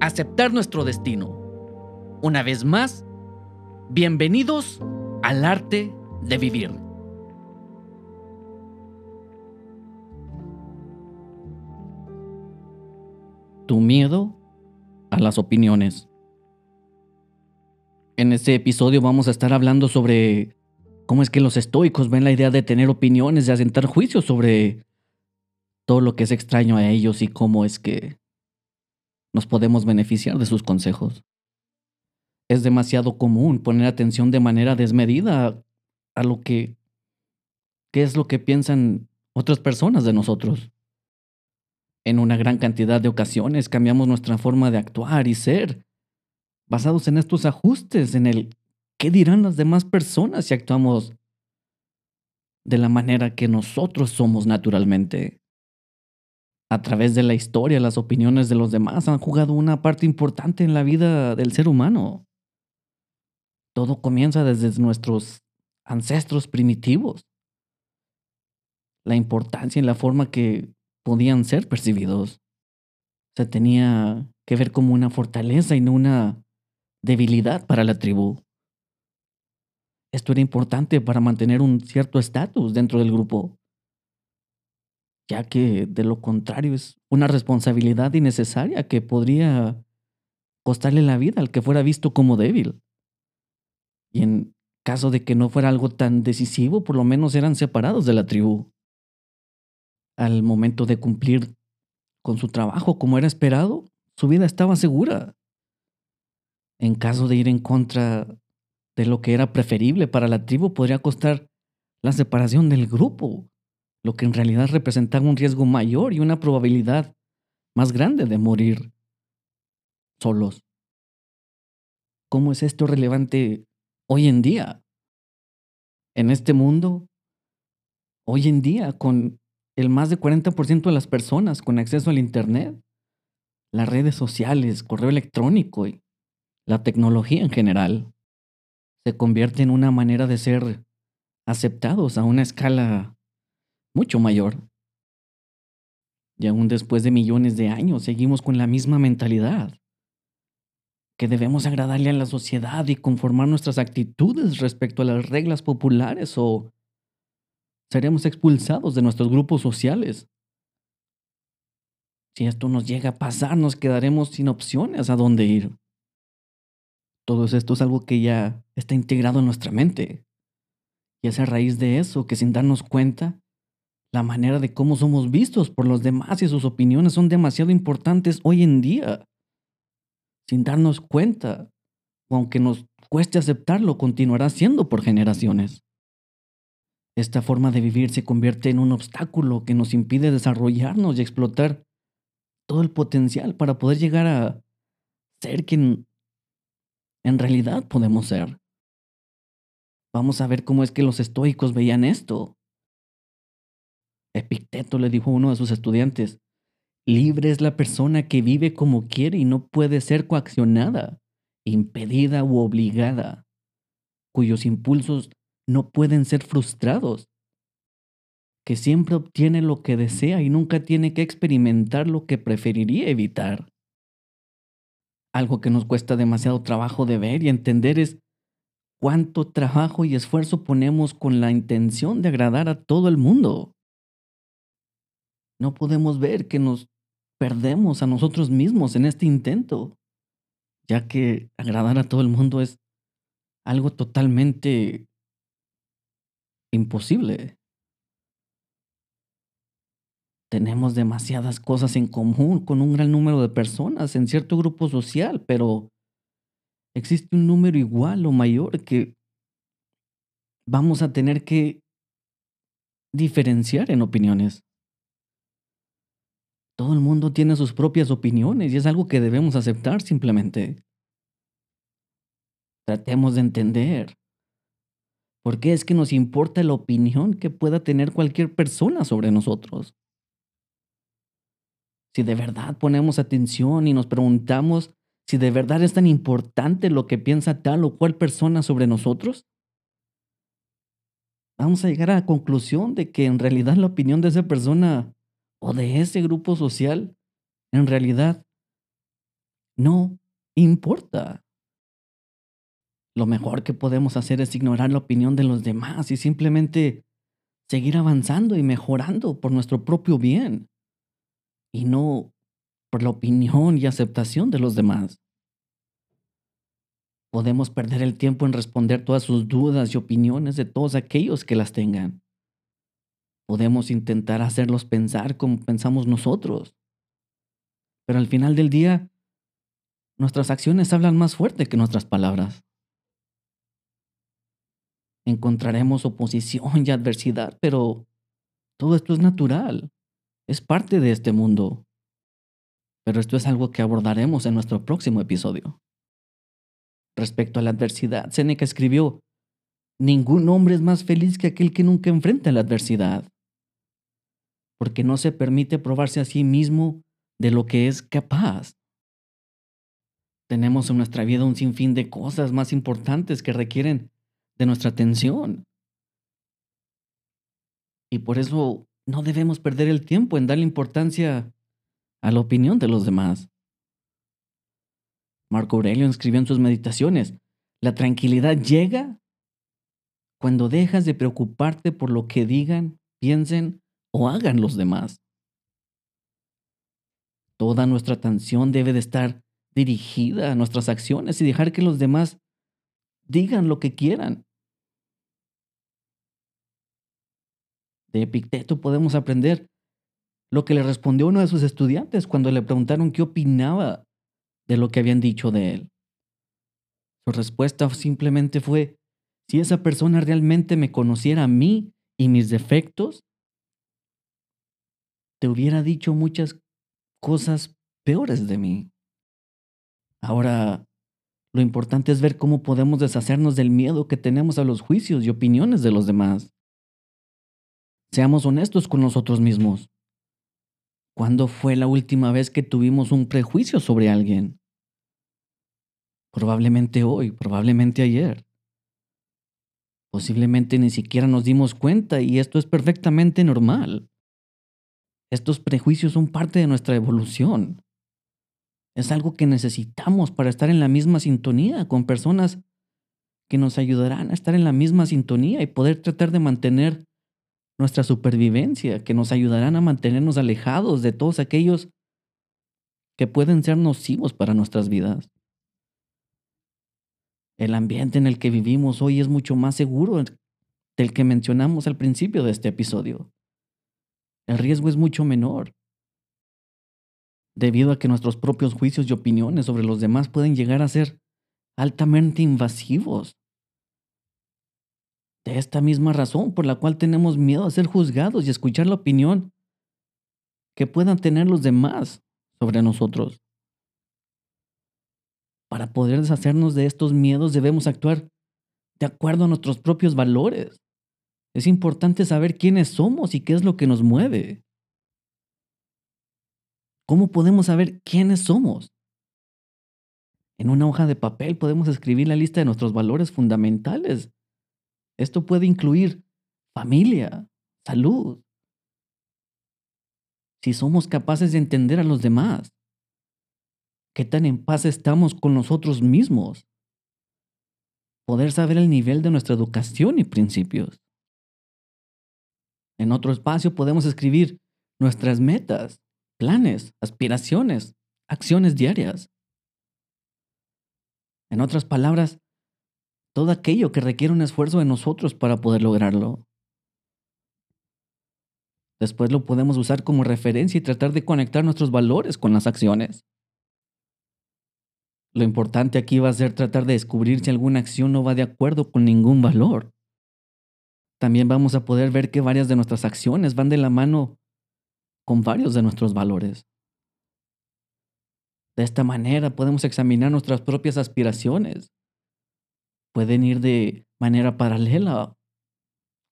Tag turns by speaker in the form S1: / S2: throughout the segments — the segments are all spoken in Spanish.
S1: aceptar nuestro destino. Una vez más, bienvenidos al arte de vivir. Tu miedo a las opiniones. En este episodio vamos a estar hablando sobre cómo es que los estoicos ven la idea de tener opiniones, de asentar juicios sobre todo lo que es extraño a ellos y cómo es que nos podemos beneficiar de sus consejos. Es demasiado común poner atención de manera desmedida a lo que qué es lo que piensan otras personas de nosotros. En una gran cantidad de ocasiones cambiamos nuestra forma de actuar y ser basados en estos ajustes, en el qué dirán las demás personas si actuamos de la manera que nosotros somos naturalmente a través de la historia, las opiniones de los demás han jugado una parte importante en la vida del ser humano. Todo comienza desde nuestros ancestros primitivos. La importancia y la forma que podían ser percibidos. Se tenía que ver como una fortaleza y no una debilidad para la tribu. Esto era importante para mantener un cierto estatus dentro del grupo ya que de lo contrario es una responsabilidad innecesaria que podría costarle la vida al que fuera visto como débil. Y en caso de que no fuera algo tan decisivo, por lo menos eran separados de la tribu. Al momento de cumplir con su trabajo como era esperado, su vida estaba segura. En caso de ir en contra de lo que era preferible para la tribu, podría costar la separación del grupo lo que en realidad representaba un riesgo mayor y una probabilidad más grande de morir solos. ¿Cómo es esto relevante hoy en día? En este mundo, hoy en día, con el más de 40% de las personas con acceso al Internet, las redes sociales, correo electrónico y la tecnología en general, se convierte en una manera de ser aceptados a una escala mucho mayor. Y aún después de millones de años seguimos con la misma mentalidad, que debemos agradarle a la sociedad y conformar nuestras actitudes respecto a las reglas populares o seremos expulsados de nuestros grupos sociales. Si esto nos llega a pasar, nos quedaremos sin opciones a dónde ir. Todo esto es algo que ya está integrado en nuestra mente. Y es a raíz de eso que sin darnos cuenta, la manera de cómo somos vistos por los demás y sus opiniones son demasiado importantes hoy en día. Sin darnos cuenta, o aunque nos cueste aceptarlo, continuará siendo por generaciones. Esta forma de vivir se convierte en un obstáculo que nos impide desarrollarnos y explotar todo el potencial para poder llegar a ser quien en realidad podemos ser. Vamos a ver cómo es que los estoicos veían esto. Epicteto le dijo a uno de sus estudiantes, libre es la persona que vive como quiere y no puede ser coaccionada, impedida u obligada, cuyos impulsos no pueden ser frustrados, que siempre obtiene lo que desea y nunca tiene que experimentar lo que preferiría evitar. Algo que nos cuesta demasiado trabajo de ver y entender es cuánto trabajo y esfuerzo ponemos con la intención de agradar a todo el mundo no podemos ver que nos perdemos a nosotros mismos en este intento, ya que agradar a todo el mundo es algo totalmente imposible. Tenemos demasiadas cosas en común con un gran número de personas en cierto grupo social, pero existe un número igual o mayor que vamos a tener que diferenciar en opiniones. Todo el mundo tiene sus propias opiniones y es algo que debemos aceptar simplemente. Tratemos de entender. ¿Por qué es que nos importa la opinión que pueda tener cualquier persona sobre nosotros? Si de verdad ponemos atención y nos preguntamos si de verdad es tan importante lo que piensa tal o cual persona sobre nosotros, vamos a llegar a la conclusión de que en realidad la opinión de esa persona o de ese grupo social en realidad no importa. Lo mejor que podemos hacer es ignorar la opinión de los demás y simplemente seguir avanzando y mejorando por nuestro propio bien y no por la opinión y aceptación de los demás. Podemos perder el tiempo en responder todas sus dudas y opiniones de todos aquellos que las tengan. Podemos intentar hacerlos pensar como pensamos nosotros. Pero al final del día, nuestras acciones hablan más fuerte que nuestras palabras. Encontraremos oposición y adversidad, pero todo esto es natural es parte de este mundo. Pero esto es algo que abordaremos en nuestro próximo episodio. Respecto a la adversidad, Seneca escribió, Ningún hombre es más feliz que aquel que nunca enfrenta la adversidad, porque no se permite probarse a sí mismo de lo que es capaz. Tenemos en nuestra vida un sinfín de cosas más importantes que requieren de nuestra atención. Y por eso no debemos perder el tiempo en darle importancia a la opinión de los demás. Marco Aurelio escribió en sus meditaciones, la tranquilidad llega cuando dejas de preocuparte por lo que digan, piensen o hagan los demás. Toda nuestra atención debe de estar dirigida a nuestras acciones y dejar que los demás digan lo que quieran. de Epicteto podemos aprender lo que le respondió uno de sus estudiantes cuando le preguntaron qué opinaba de lo que habían dicho de él. Su respuesta simplemente fue, si esa persona realmente me conociera a mí y mis defectos, te hubiera dicho muchas cosas peores de mí. Ahora, lo importante es ver cómo podemos deshacernos del miedo que tenemos a los juicios y opiniones de los demás. Seamos honestos con nosotros mismos. ¿Cuándo fue la última vez que tuvimos un prejuicio sobre alguien? Probablemente hoy, probablemente ayer. Posiblemente ni siquiera nos dimos cuenta y esto es perfectamente normal. Estos prejuicios son parte de nuestra evolución. Es algo que necesitamos para estar en la misma sintonía con personas que nos ayudarán a estar en la misma sintonía y poder tratar de mantener nuestra supervivencia, que nos ayudarán a mantenernos alejados de todos aquellos que pueden ser nocivos para nuestras vidas. El ambiente en el que vivimos hoy es mucho más seguro del que mencionamos al principio de este episodio. El riesgo es mucho menor, debido a que nuestros propios juicios y opiniones sobre los demás pueden llegar a ser altamente invasivos de esta misma razón por la cual tenemos miedo a ser juzgados y escuchar la opinión que puedan tener los demás sobre nosotros. Para poder deshacernos de estos miedos debemos actuar de acuerdo a nuestros propios valores. Es importante saber quiénes somos y qué es lo que nos mueve. ¿Cómo podemos saber quiénes somos? En una hoja de papel podemos escribir la lista de nuestros valores fundamentales esto puede incluir familia, salud. Si somos capaces de entender a los demás, qué tan en paz estamos con nosotros mismos, poder saber el nivel de nuestra educación y principios. En otro espacio podemos escribir nuestras metas, planes, aspiraciones, acciones diarias. En otras palabras, todo aquello que requiere un esfuerzo de nosotros para poder lograrlo. Después lo podemos usar como referencia y tratar de conectar nuestros valores con las acciones. Lo importante aquí va a ser tratar de descubrir si alguna acción no va de acuerdo con ningún valor. También vamos a poder ver que varias de nuestras acciones van de la mano con varios de nuestros valores. De esta manera podemos examinar nuestras propias aspiraciones. Pueden ir de manera paralela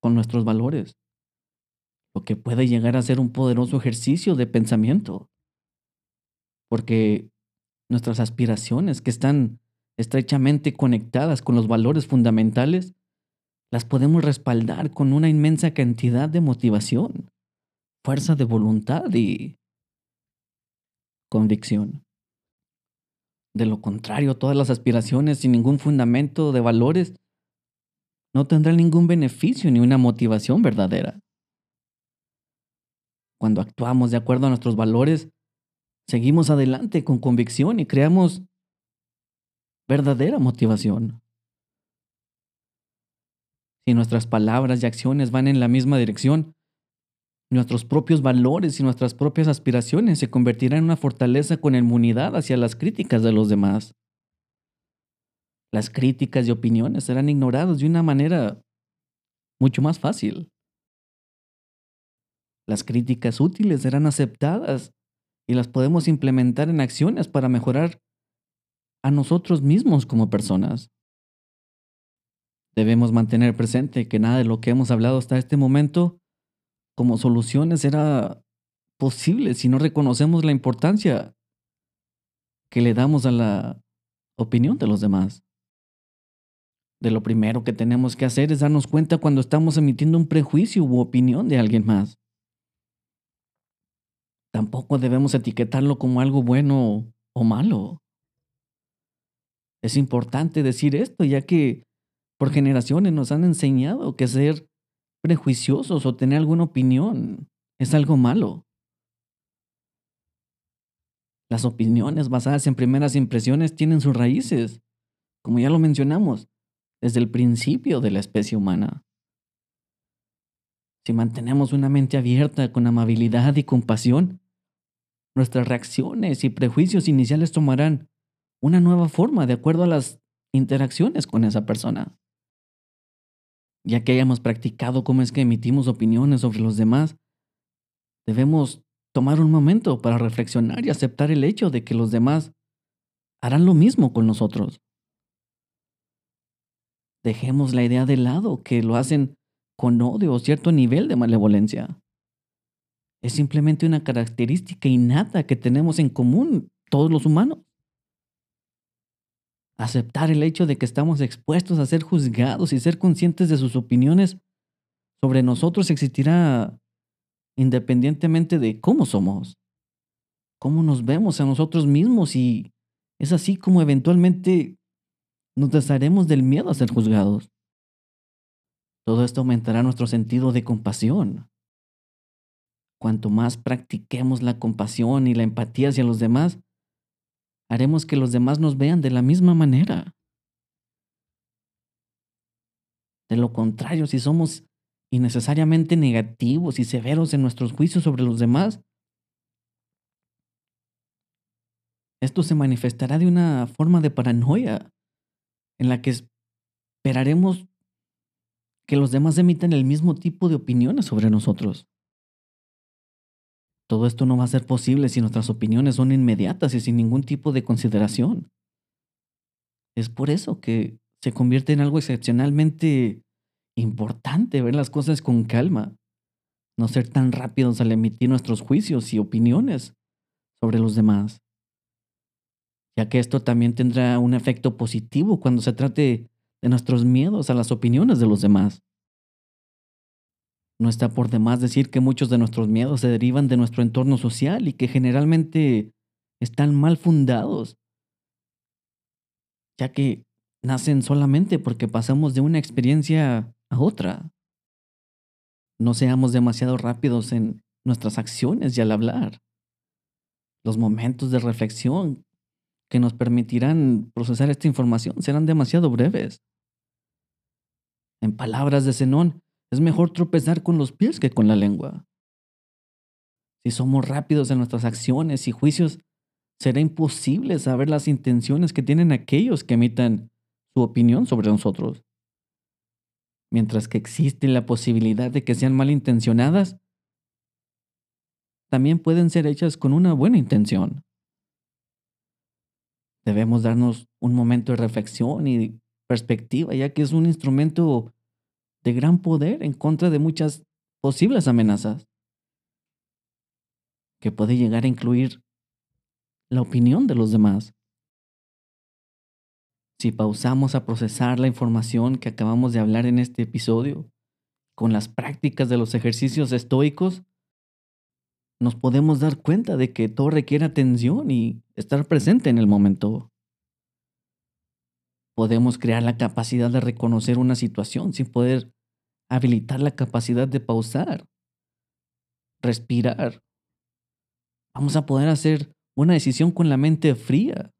S1: con nuestros valores, lo que puede llegar a ser un poderoso ejercicio de pensamiento. Porque nuestras aspiraciones, que están estrechamente conectadas con los valores fundamentales, las podemos respaldar con una inmensa cantidad de motivación, fuerza de voluntad y convicción. De lo contrario, todas las aspiraciones sin ningún fundamento de valores no tendrán ningún beneficio ni una motivación verdadera. Cuando actuamos de acuerdo a nuestros valores, seguimos adelante con convicción y creamos verdadera motivación. Si nuestras palabras y acciones van en la misma dirección, nuestros propios valores y nuestras propias aspiraciones se convertirán en una fortaleza con inmunidad hacia las críticas de los demás. Las críticas y opiniones serán ignoradas de una manera mucho más fácil. Las críticas útiles serán aceptadas y las podemos implementar en acciones para mejorar a nosotros mismos como personas. Debemos mantener presente que nada de lo que hemos hablado hasta este momento como soluciones será posible si no reconocemos la importancia que le damos a la opinión de los demás. De lo primero que tenemos que hacer es darnos cuenta cuando estamos emitiendo un prejuicio u opinión de alguien más. Tampoco debemos etiquetarlo como algo bueno o malo. Es importante decir esto, ya que por generaciones nos han enseñado que ser prejuiciosos o tener alguna opinión es algo malo. Las opiniones basadas en primeras impresiones tienen sus raíces, como ya lo mencionamos, desde el principio de la especie humana. Si mantenemos una mente abierta con amabilidad y compasión, nuestras reacciones y prejuicios iniciales tomarán una nueva forma de acuerdo a las interacciones con esa persona. Ya que hayamos practicado cómo es que emitimos opiniones sobre los demás, debemos tomar un momento para reflexionar y aceptar el hecho de que los demás harán lo mismo con nosotros. Dejemos la idea de lado que lo hacen con odio o cierto nivel de malevolencia. Es simplemente una característica innata que tenemos en común todos los humanos. Aceptar el hecho de que estamos expuestos a ser juzgados y ser conscientes de sus opiniones sobre nosotros existirá independientemente de cómo somos, cómo nos vemos a nosotros mismos y es así como eventualmente nos desharemos del miedo a ser juzgados. Todo esto aumentará nuestro sentido de compasión. Cuanto más practiquemos la compasión y la empatía hacia los demás, haremos que los demás nos vean de la misma manera. De lo contrario, si somos innecesariamente negativos y severos en nuestros juicios sobre los demás, esto se manifestará de una forma de paranoia en la que esperaremos que los demás emitan el mismo tipo de opiniones sobre nosotros. Todo esto no va a ser posible si nuestras opiniones son inmediatas y sin ningún tipo de consideración. Es por eso que se convierte en algo excepcionalmente importante ver las cosas con calma, no ser tan rápidos al emitir nuestros juicios y opiniones sobre los demás, ya que esto también tendrá un efecto positivo cuando se trate de nuestros miedos a las opiniones de los demás. No está por demás decir que muchos de nuestros miedos se derivan de nuestro entorno social y que generalmente están mal fundados, ya que nacen solamente porque pasamos de una experiencia a otra. No seamos demasiado rápidos en nuestras acciones y al hablar. Los momentos de reflexión que nos permitirán procesar esta información serán demasiado breves. En palabras de Zenón, es mejor tropezar con los pies que con la lengua. Si somos rápidos en nuestras acciones y juicios, será imposible saber las intenciones que tienen aquellos que emitan su opinión sobre nosotros. Mientras que existe la posibilidad de que sean malintencionadas, también pueden ser hechas con una buena intención. Debemos darnos un momento de reflexión y perspectiva, ya que es un instrumento de gran poder en contra de muchas posibles amenazas, que puede llegar a incluir la opinión de los demás. Si pausamos a procesar la información que acabamos de hablar en este episodio, con las prácticas de los ejercicios estoicos, nos podemos dar cuenta de que todo requiere atención y estar presente en el momento. Podemos crear la capacidad de reconocer una situación sin poder habilitar la capacidad de pausar, respirar. Vamos a poder hacer una decisión con la mente fría.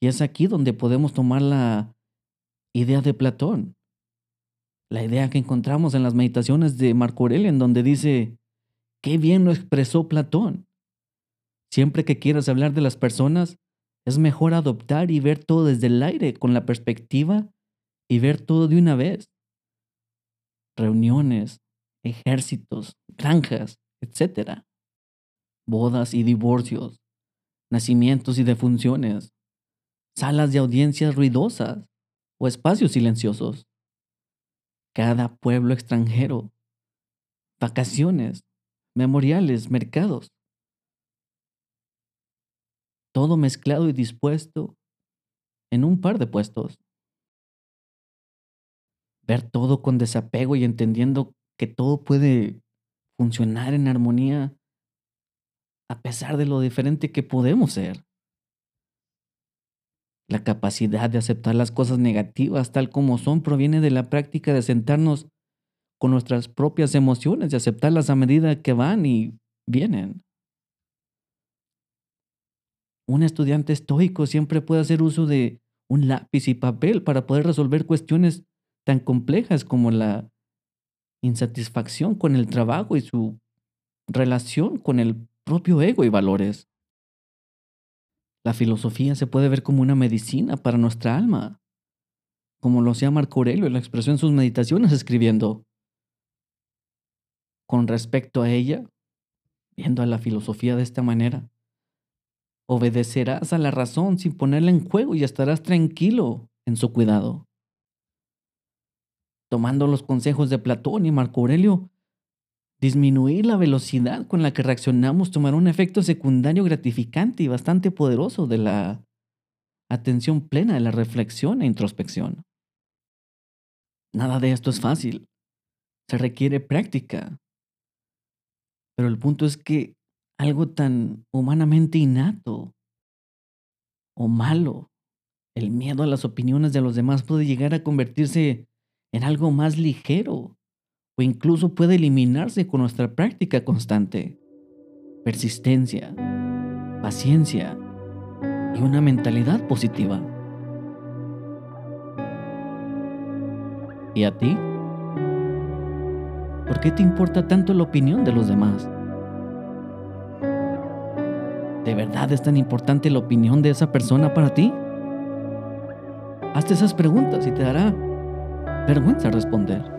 S1: Y es aquí donde podemos tomar la idea de Platón, la idea que encontramos en las meditaciones de Marco Aurelio, en donde dice, Qué bien lo expresó Platón. Siempre que quieras hablar de las personas, es mejor adoptar y ver todo desde el aire con la perspectiva y ver todo de una vez. Reuniones, ejércitos, granjas, etc. Bodas y divorcios, nacimientos y defunciones, salas de audiencias ruidosas o espacios silenciosos. Cada pueblo extranjero, vacaciones, memoriales, mercados. Todo mezclado y dispuesto en un par de puestos. Ver todo con desapego y entendiendo que todo puede funcionar en armonía a pesar de lo diferente que podemos ser. La capacidad de aceptar las cosas negativas tal como son proviene de la práctica de sentarnos con nuestras propias emociones y aceptarlas a medida que van y vienen. Un estudiante estoico siempre puede hacer uso de un lápiz y papel para poder resolver cuestiones tan complejas como la insatisfacción con el trabajo y su relación con el propio ego y valores. La filosofía se puede ver como una medicina para nuestra alma, como lo hacía Marco Aurelio en la expresión en sus meditaciones escribiendo, con respecto a ella, viendo a la filosofía de esta manera. Obedecerás a la razón sin ponerla en juego y estarás tranquilo en su cuidado. Tomando los consejos de Platón y Marco Aurelio, disminuir la velocidad con la que reaccionamos tomará un efecto secundario gratificante y bastante poderoso de la atención plena de la reflexión e introspección. Nada de esto es fácil. Se requiere práctica, pero el punto es que algo tan humanamente innato o malo, el miedo a las opiniones de los demás puede llegar a convertirse en algo más ligero o incluso puede eliminarse con nuestra práctica constante, persistencia, paciencia y una mentalidad positiva. ¿Y a ti? ¿Por qué te importa tanto la opinión de los demás? ¿De verdad es tan importante la opinión de esa persona para ti? Hazte esas preguntas y te dará vergüenza responder.